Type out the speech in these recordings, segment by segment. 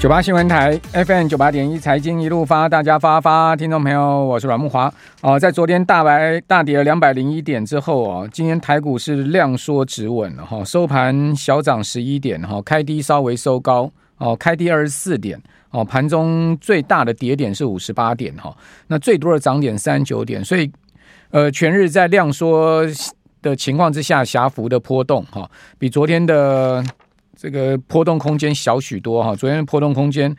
九八新闻台 FM 九八点一财经一路发，大家发发，听众朋友，我是阮木华。哦、在昨天大白大跌了两百零一点之后啊，今天台股是量缩止稳了哈，收盘小涨十一点哈，开低稍微收高哦，开低二十四点哦，盘中最大的跌点是五十八点哈，那最多的涨点三十九点，所以呃，全日在量缩的情况之下，狭幅的波动哈，比昨天的。这个波动空间小许多哈，昨天的波动空间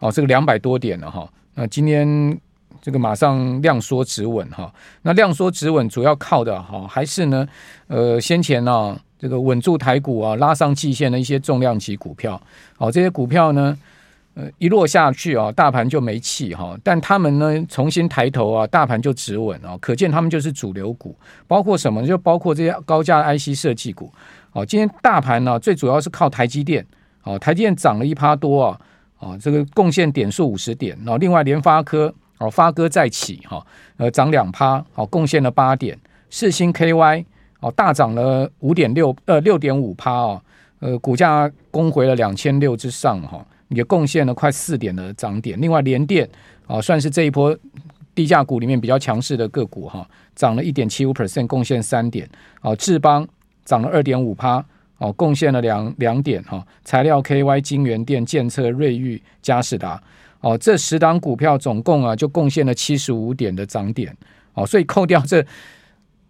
哦，这个两百多点了哈，那今天这个马上量缩止稳哈，那量缩止稳主要靠的哈还是呢，呃，先前呢这个稳住台股啊，拉上季线的一些重量级股票，好，这些股票呢，一落下去啊，大盘就没气哈，但他们呢重新抬头啊，大盘就止稳啊，可见他们就是主流股，包括什么？就包括这些高价 IC 设计股。好，今天大盘呢，最主要是靠台积电。哦，台积电涨了一趴多啊，哦，这个贡献点数五十点。然后另外联发科，哦，发哥再起，哈，呃，涨两趴，好，贡献了八点。四星 KY，哦，大涨了五点六，呃，六点五趴哦，呃，股价攻回了两千六之上，哈，也贡献了快四点的涨点。另外联电，啊，算是这一波低价股里面比较强势的个股，哈，涨了一点七五 percent，贡献三点。哦，智邦。涨了二点五趴，哦，贡献了两两点哈。材料 KY、金元电、建策、瑞昱、嘉士达，哦，这十档股票总共啊就贡献了七十五点的涨点，哦，所以扣掉这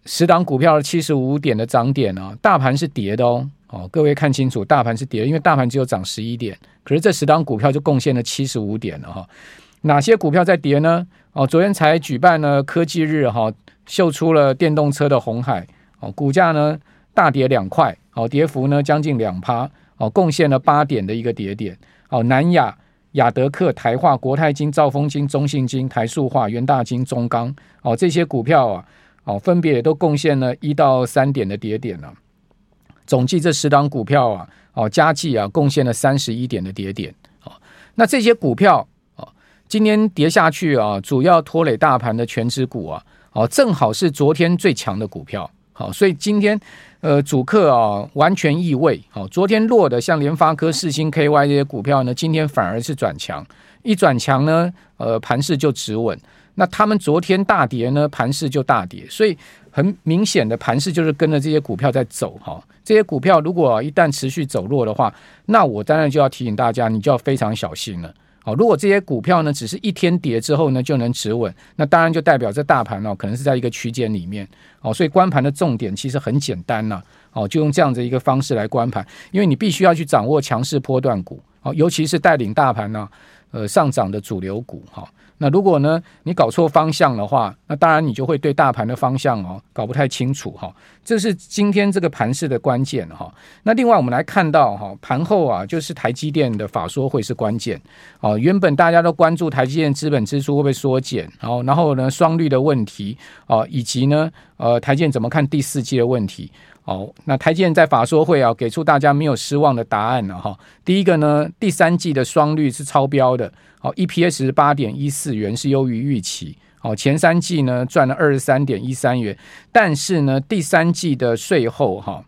十档股票的七十五点的涨点啊，大盘是跌的哦，哦，各位看清楚，大盘是跌，因为大盘只有涨十一点，可是这十档股票就贡献了七十五点了哈。哪些股票在跌呢？哦，昨天才举办了科技日哈，秀出了电动车的红海，哦，股价呢？大跌两块，哦，跌幅呢将近两趴，哦，贡献了八点的一个跌点，哦，南亚、亚德克、台化、国泰金、兆丰金、中信金、台塑化、元大金、中钢，哦，这些股票啊，哦，分别也都贡献了一到三点的跌点了，总计这十档股票啊，哦，加计啊，贡献了三十一点的跌点，哦，那这些股票，哦，今天跌下去啊，主要拖累大盘的权值股啊，哦，正好是昨天最强的股票。好，所以今天，呃，主客啊完全异位。好，昨天弱的像联发科、四星 KY 这些股票呢，今天反而是转强。一转强呢，呃，盘势就止稳。那他们昨天大跌呢，盘势就大跌。所以很明显的盘势就是跟着这些股票在走。哈，这些股票如果一旦持续走弱的话，那我当然就要提醒大家，你就要非常小心了。好，如果这些股票呢，只是一天跌之后呢，就能止稳，那当然就代表这大盘哦，可能是在一个区间里面。哦，所以观盘的重点其实很简单呐。哦，就用这样的一个方式来观盘，因为你必须要去掌握强势波段股。哦，尤其是带领大盘呢，呃，上涨的主流股。哈。那如果呢，你搞错方向的话，那当然你就会对大盘的方向哦搞不太清楚哈。这是今天这个盘势的关键哈。那另外我们来看到哈，盘后啊，就是台积电的法说会是关键哦。原本大家都关注台积电资本支出会不会缩减，然后然后呢双率的问题哦，以及呢呃台积电怎么看第四季的问题。好，那台积电在法说会啊，给出大家没有失望的答案了哈。第一个呢，第三季的双率是超标的，好，EPS 八点一四元是优于预期，好，前三季呢赚了二十三点一三元，但是呢第三季的税后哈，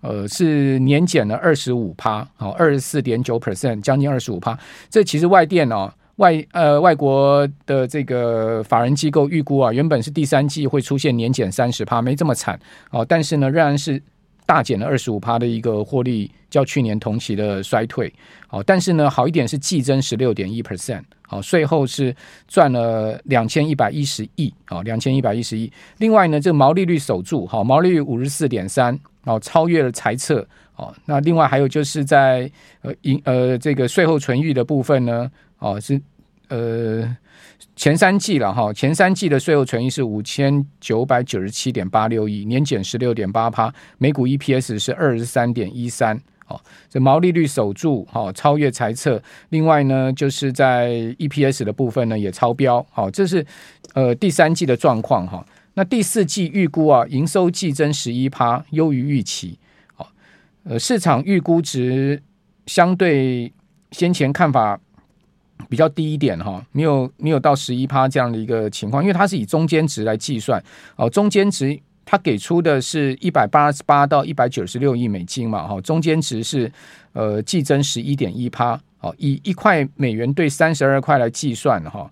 呃是年减了二十五趴，好，二十四点九 percent，将近二十五趴，这其实外电哦。外呃，外国的这个法人机构预估啊，原本是第三季会出现年减三十趴，没这么惨哦，但是呢，仍然是大减了二十五趴的一个获利，较去年同期的衰退哦。但是呢，好一点是季增十六点一 percent，好，税后是赚了两千一百一十亿，哦，两千一百一十亿。另外呢，这个毛利率守住，好，毛利率五十四点三，哦，超越了财测，哦。那另外还有就是在呃盈呃这个税后存益的部分呢。哦，是呃前三季了哈，前三季的税后存益是五千九百九十七点八六亿，年减十六点八趴，每股 EPS 是二十三点一三，哦，这毛利率守住，哦，超越财测。另外呢，就是在 EPS 的部分呢也超标，好，这是呃第三季的状况哈。那第四季预估啊，营收季增十一趴，优于预期，好，呃，市场预估值相对先前看法。比较低一点哈，没有没有到十一趴这样的一个情况，因为它是以中间值来计算。哦，中间值它给出的是一百八十八到一百九十六亿美金嘛，哈，中间值是呃季增十一点一趴，好，以一块美元兑三十二块来计算，哈，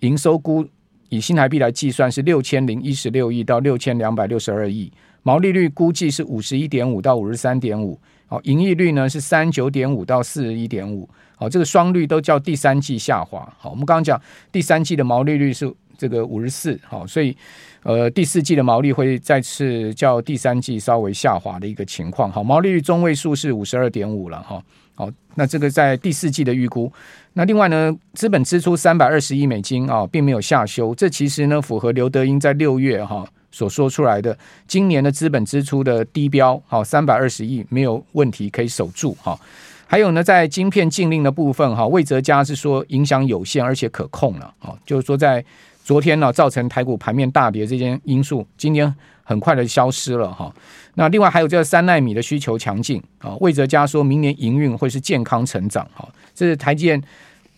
营收估以新台币来计算是六千零一十六亿到六千两百六十二亿，毛利率估计是五十一点五到五十三点五，好，盈利率呢是三九点五到四十一点五，好，这个双率都叫第三季下滑，好，我们刚刚讲第三季的毛利率是这个五十四，好，所以。呃，第四季的毛利会再次叫第三季稍微下滑的一个情况，好，毛利率中位数是五十二点五了，哈，好，那这个在第四季的预估。那另外呢，资本支出三百二十亿美金啊，并没有下修，这其实呢符合刘德英在六月哈所说出来的今年的资本支出的低标，好，三百二十亿没有问题可以守住哈。还有呢，在晶片禁令的部分哈，魏哲家是说影响有限而且可控了，啊，就是说在。昨天呢，造成台股盘面大跌这件因素，今天很快的消失了哈。那另外还有这个三奈米的需求强劲啊，魏哲家说明年营运会是健康成长哈。这是台积电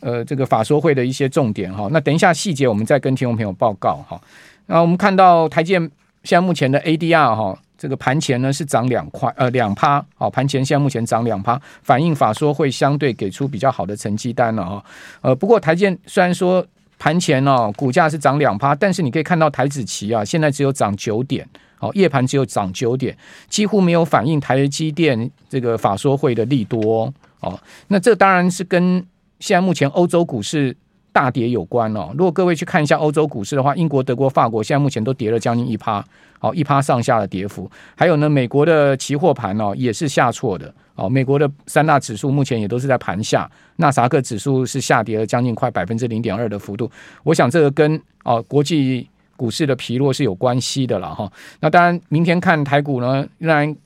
呃这个法说会的一些重点哈。那等一下细节我们再跟听众朋友报告哈。那我们看到台建现在目前的 ADR 哈，这个盘前呢是涨两块呃两趴，好，盘前现在目前涨两趴，反映法说会相对给出比较好的成绩单了哈。呃，不过台建虽然说。盘前哦，股价是涨两趴，但是你可以看到台子期啊，现在只有涨九点，哦，夜盘只有涨九点，几乎没有反映台积电这个法说会的利多哦。那这当然是跟现在目前欧洲股市大跌有关哦。如果各位去看一下欧洲股市的话，英国、德国、法国现在目前都跌了将近一趴，好，一趴上下的跌幅。还有呢，美国的期货盘哦也是下挫的。哦，美国的三大指数目前也都是在盘下，纳萨克指数是下跌了将近快百分之零点二的幅度。我想这个跟哦国际股市的疲弱是有关系的了哈。那当然，明天看台股呢，仍然。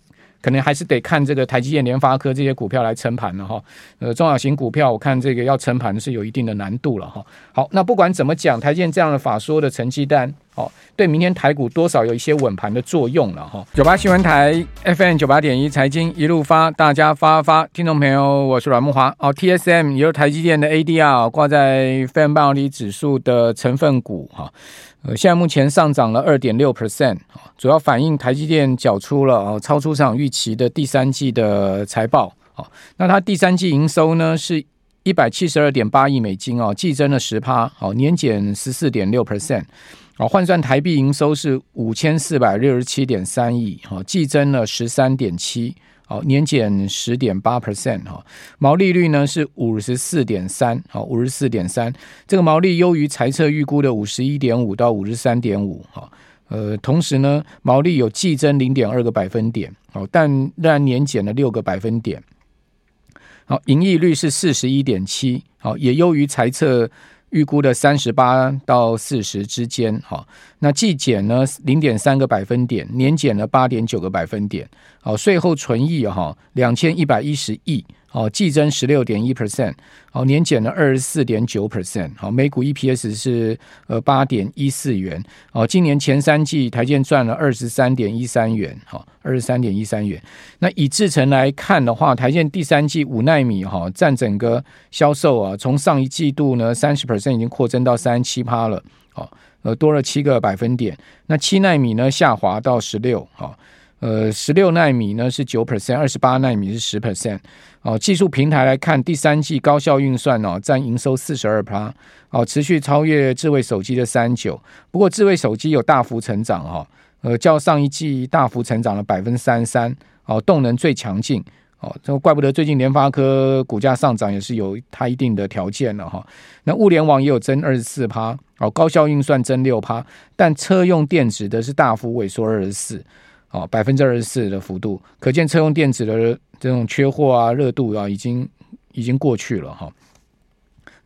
可能还是得看这个台积电、联发科这些股票来撑盘了哈。呃，中小型股票我看这个要撑盘是有一定的难度了哈。好，那不管怎么讲，台积电这样的法说的成绩单，哦，对明天台股多少有一些稳盘的作用了哈。九八新闻台 FM 九八点一财经一路发，大家发发，听众朋友，我是阮木华。哦，TSM 也就台积电的 ADR 挂在费半导体指数的成分股哈。呃，现在目前上涨了二点六 percent，主要反映台积电缴出了哦超出市场预期的第三季的财报，哦，那它第三季营收呢是一百七十二点八亿美金哦，季增了十趴，哦，年减十四点六 percent，哦，换算台币营收是五千四百六十七点三亿，哦，季增了十三点七。好，年减十点八 percent 哈，毛利率呢是五十四点三，好，五十四点三，这个毛利优于财测预估的五十一点五到五十三点五，哈，呃，同时呢，毛利有季增零点二个百分点，好，但仍然年减了六个百分点，好，盈利率是四十一点七，好，也优于财测。预估的三十八到四十之间，哈，那季减呢零点三个百分点，年减了八点九个百分点，好，税后存益哈两千一百一十亿。哦，季增十六点一 percent，哦，年减了二十四点九 percent，好，每股 EPS 是呃八点一四元，哦，今年前三季台积赚了二十三点一三元，好，二十三点一三元。那以制程来看的话，台积第三季五奈米哈占整个销售啊，从上一季度呢三十 percent 已经扩增到三十七趴了，哦，呃多了七个百分点。那七奈米呢下滑到十六，好。呃，十六奈米呢是九 percent，二十八奈米是十 percent。哦，技术平台来看，第三季高效运算哦占营收四十二趴，哦，持续超越智慧手机的三九。不过智慧手机有大幅成长哈，呃，较上一季大幅成长了百分之三十三。哦，动能最强劲。哦，这怪不得最近联发科股价上涨也是有它一定的条件了哈。那物联网也有增二十四趴，哦，高效运算增六趴，但车用电子的是大幅萎缩二十四。哦，百分之二十四的幅度，可见车用电子的这种缺货啊、热度啊，已经已经过去了哈。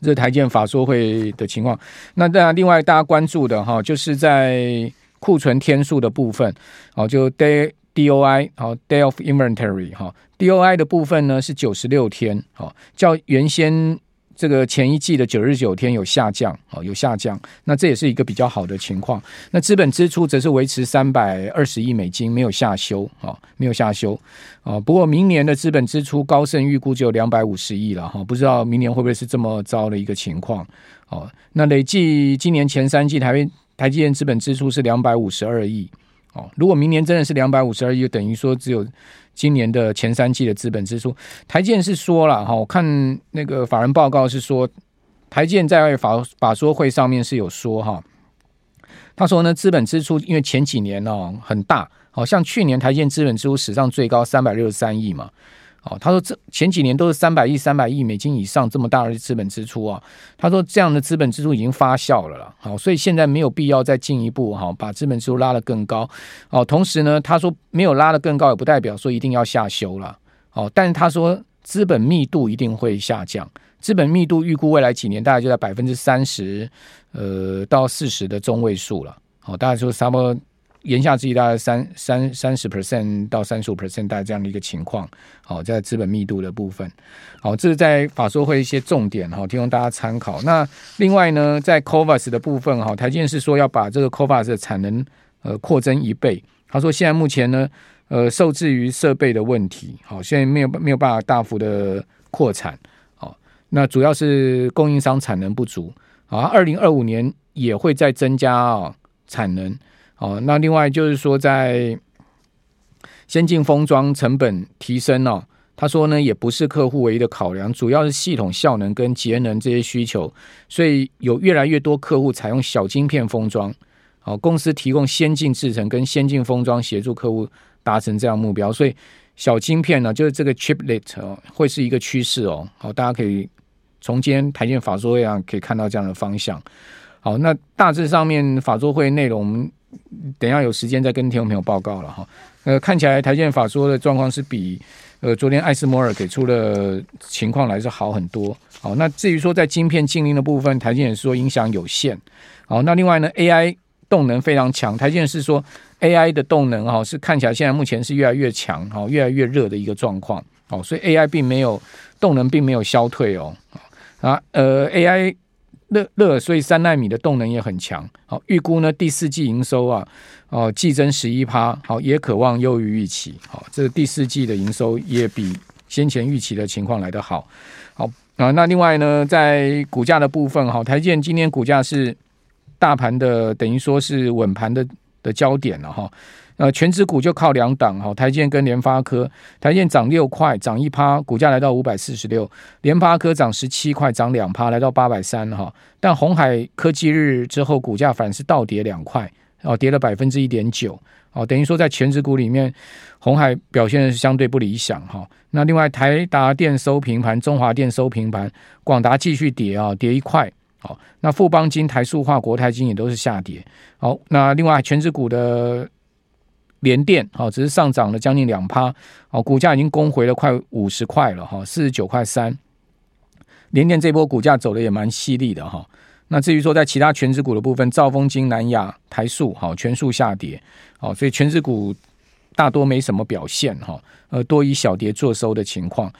这台建法说会的情况，那当然，另外大家关注的哈，就是在库存天数的部分，哦，就 day DOI 好 day of inventory 哈，DOI 的部分呢是九十六天，好，较原先。这个前一季的九十九天有下降，哦，有下降，那这也是一个比较好的情况。那资本支出则是维持三百二十亿美金，没有下修，啊，没有下修，啊。不过明年的资本支出高盛预估只有两百五十亿了，哈，不知道明年会不会是这么糟的一个情况，哦。那累计今年前三季台湾台积电资本支出是两百五十二亿。哦，如果明年真的是两百五十二亿，等于说只有今年的前三季的资本支出。台建是说了哈，我看那个法人报告是说，台建在法法说会上面是有说哈，他说呢，资本支出因为前几年哦很大，好像去年台建资本支出史上最高三百六十三亿嘛。哦，他说这前几年都是三百亿、三百亿美金以上这么大的资本支出啊。他说这样的资本支出已经发酵了了，好，所以现在没有必要再进一步哈把资本支出拉得更高。哦，同时呢，他说没有拉得更高，也不代表说一定要下修了。哦，但是他说资本密度一定会下降，资本密度预估未来几年大概就在百分之三十，呃到四十的中位数了。好，大概说差不多。言下之意，大概三三三十 percent 到三十五 percent，大概这样的一个情况。好，在资本密度的部分，好，这是在法说会一些重点哈，提供大家参考。那另外呢，在 CoWoS 的部分哈，台积电是说要把这个 CoWoS 的产能呃扩增一倍。他说现在目前呢，呃，受制于设备的问题，好，现在没有没有办法大幅的扩产。好，那主要是供应商产能不足。好，二零二五年也会再增加啊产能。哦，那另外就是说，在先进封装成本提升哦，他说呢，也不是客户唯一的考量，主要是系统效能跟节能这些需求，所以有越来越多客户采用小晶片封装。好，公司提供先进制程跟先进封装，协助客户达成这样目标。所以小晶片呢，就是这个 chiplet 哦，会是一个趋势哦。好，大家可以从今天台积电法说会上可以看到这样的方向。好，那大致上面法说会内容。等一下有时间再跟听众朋友报告了哈。呃，看起来台积电法说的状况是比呃昨天艾斯摩尔给出的情况来是好很多。好，那至于说在晶片禁令的部分，台积电说影响有限。好，那另外呢，AI 动能非常强，台积电是说 AI 的动能哈是看起来现在目前是越来越强，好，越来越热的一个状况。好，所以 AI 并没有动能并没有消退哦。啊，呃，AI。热热，所以三奈米的动能也很强。好，预估呢第四季营收啊，哦，季增十一趴，好，也可望优于预期。好，这个第四季的营收也比先前预期的情况来得好。好啊，那另外呢，在股价的部分，哈，台建今天股价是大盘的，等于说是稳盘的的焦点了哈。呃，全指股就靠两档哈，台积电跟联发科，台积电涨六块，涨一趴，股价来到五百四十六；联发科涨十七块，涨两趴，来到八百三哈。但红海科技日之后，股价反是倒跌两块，哦，跌了百分之一点九，哦，等于说在全指股里面，红海表现的是相对不理想哈。那另外台达电收平盘，中华电收平盘，广达继续跌啊，跌一块。好，那富邦金、台塑化、国台金也都是下跌。好，那另外全指股的。联电好，只是上涨了将近两趴，好，股价已经攻回了快五十块了哈，四十九块三。联电这波股价走的也蛮犀利的哈。那至于说在其他权值股的部分，兆丰金、南亚、台塑好，全数下跌，好，所以权值股大多没什么表现哈，呃，多以小跌作收的情况。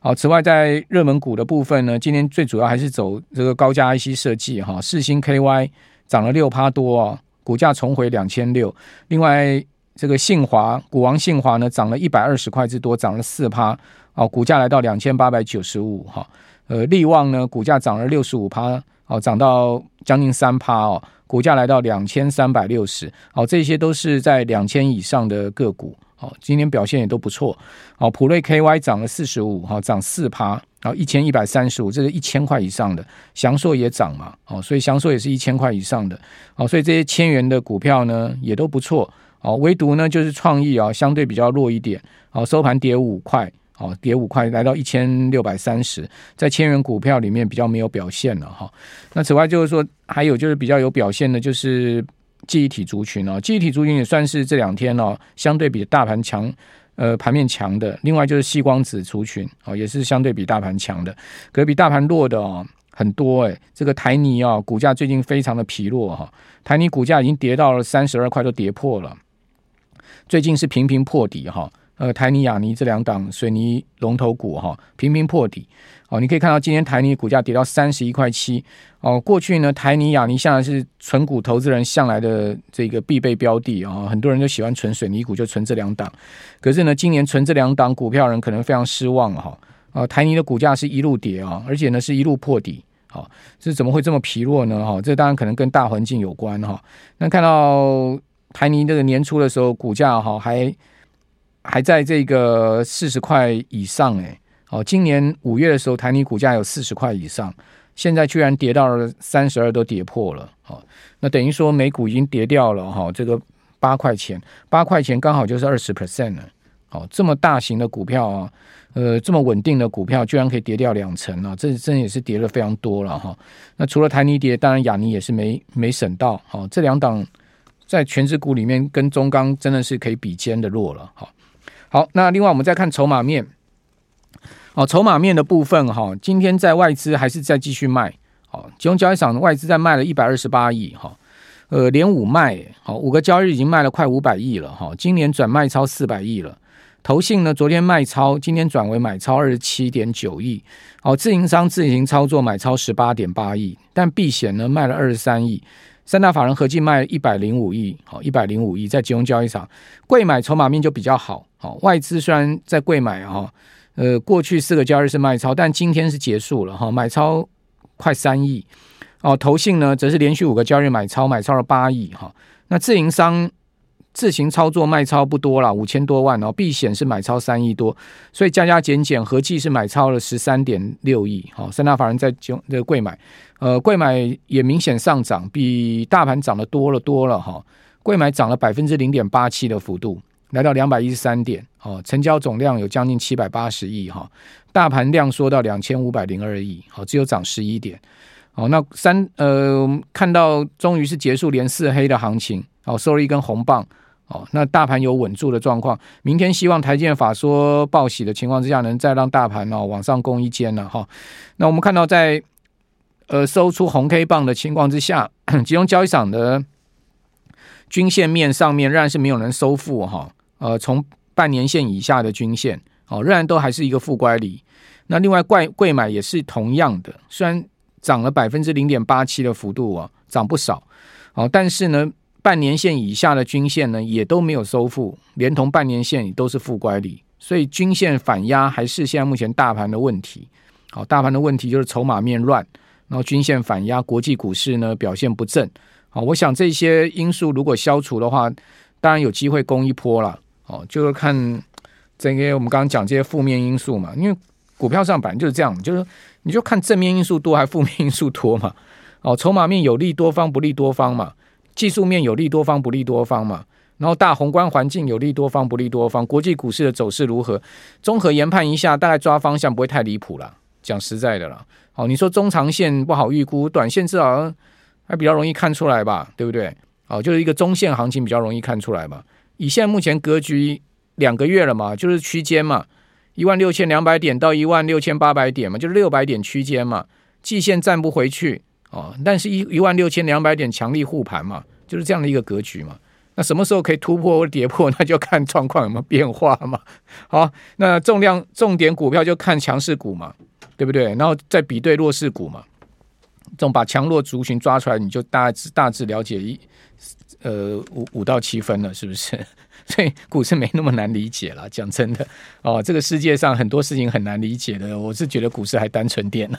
好，此外在热门股的部分呢，今天最主要还是走这个高价 IC 设计哈，四星 KY 涨了六趴多啊，股价重回两千六。另外。这个信华股王信华呢，涨了一百二十块之多，涨了四趴，哦，股价来到两千八百九十五哈。呃，力旺呢，股价涨了六十五趴，哦，涨到将近三趴哦，股价来到两千三百六十，哦，这些都是在两千以上的个股，哦，今天表现也都不错，哦，普瑞 KY 涨了四十五，哈，涨四趴，然后一千一百三十五，这是一千块以上的，祥硕也涨嘛，哦，所以祥硕也是一千块以上的，哦，所以这些千元的股票呢，也都不错。哦，唯独呢就是创意啊，相对比较弱一点。哦，收盘跌五块，哦，跌五块，来到一千六百三十，在千元股票里面比较没有表现了哈。那此外就是说，还有就是比较有表现的，就是记忆体族群哦，记忆体族群也算是这两天哦，相对比大盘强，呃，盘面强的。另外就是细光子族群哦，也是相对比大盘强的，可是比大盘弱的哦很多诶，这个台泥啊，股价最近非常的疲弱哈，台泥股价已经跌到了三十二块，都跌破了。最近是频频破底哈，呃，台泥、亚泥这两档水泥龙头股哈，频频破底。哦，你可以看到今天台泥股价跌到三十一块七。哦，过去呢，台泥、亚泥向来是存股投资人向来的这个必备标的啊，很多人都喜欢存水泥股，就存这两档。可是呢，今年存这两档股票人可能非常失望哈。啊，台泥的股价是一路跌啊，而且呢是一路破底。好，这怎么会这么疲弱呢？哈，这当然可能跟大环境有关哈。那看到。台泥这个年初的时候股价哈还还在这个四十块以上哎，哦，今年五月的时候台泥股价有四十块以上，现在居然跌到了三十二都跌破了，哦，那等于说美股已经跌掉了哈，这个八块钱，八块钱刚好就是二十 percent 了，哦，这么大型的股票啊。呃，这么稳定的股票居然可以跌掉两成啊！这真也是跌了非常多了哈。那除了台泥跌，当然亚泥也是没没省到。好，这两档在权值股里面跟中钢真的是可以比肩的弱了。好，好，那另外我们再看筹码面。哦，筹码面的部分哈，今天在外资还是在继续卖。好，集中交易场外资在卖了一百二十八亿哈。呃，连五卖，好，五个交易日已经卖了快五百亿了哈。今年转卖超四百亿了。投信呢，昨天卖超，今天转为买超二十七点九亿。哦，自营商自行操作买超十八点八亿，但避险呢卖了二十三亿。三大法人合计卖一百零五亿，好，一百零五亿在集中交易场。贵买筹码面就比较好，好，外资虽然在贵买哈，呃，过去四个交易日是卖超，但今天是结束了哈，买超快三亿。哦，投信呢则是连续五个交易日买超，买超了八亿哈。那自营商。自行操作卖超不多了，五千多万哦，避险是买超三亿多，所以加加减减合计是买超了十三点六亿。好，三大法人在就这个柜买，呃，贵买也明显上涨，比大盘涨得多了多了哈。柜买涨了百分之零点八七的幅度，来到两百一十三点。哦，成交总量有将近七百八十亿哈，大盘量缩到两千五百零二亿，好，只有涨十一点。好，那三呃，看到终于是结束连四黑的行情，好，收了一根红棒。哦，那大盘有稳住的状况，明天希望台建法说报喜的情况之下，能再让大盘哦往上攻一肩了哈。那我们看到在呃收出红 K 棒的情况之下，集中交易场的均线面上面仍然是没有人收复哈。呃，从半年线以下的均线哦，仍然都还是一个负乖离。那另外柜柜买也是同样的，虽然涨了百分之零点八七的幅度啊，涨不少哦，但是呢。半年线以下的均线呢，也都没有收复，连同半年线也都是负乖离，所以均线反压还是现在目前大盘的问题。好，大盘的问题就是筹码面乱，然后均线反压，国际股市呢表现不振。好，我想这些因素如果消除的话，当然有机会攻一波了。哦，就是看这个我们刚刚讲这些负面因素嘛，因为股票上本来就是这样，就是你就看正面因素多还负面因素多嘛。哦，筹码面有利多方不利多方嘛。技术面有利多方不利多方嘛，然后大宏观环境有利多方不利多方，国际股市的走势如何？综合研判一下，大概抓方向不会太离谱了。讲实在的了，好，你说中长线不好预估，短线至少还比较容易看出来吧，对不对？好，就是一个中线行情比较容易看出来嘛。以现在目前格局两个月了嘛，就是区间嘛，一万六千两百点到一万六千八百点嘛，就是六百点区间嘛，季线站不回去。哦，但是一一万六千两百点强力护盘嘛，就是这样的一个格局嘛。那什么时候可以突破或跌破，那就看状况有没有变化嘛。好，那重量重点股票就看强势股嘛，对不对？然后再比对弱势股嘛，这种把强弱族群抓出来，你就大致大致了解一呃五五到七分了，是不是？所以股市没那么难理解了，讲真的哦，这个世界上很多事情很难理解的，我是觉得股市还单纯点。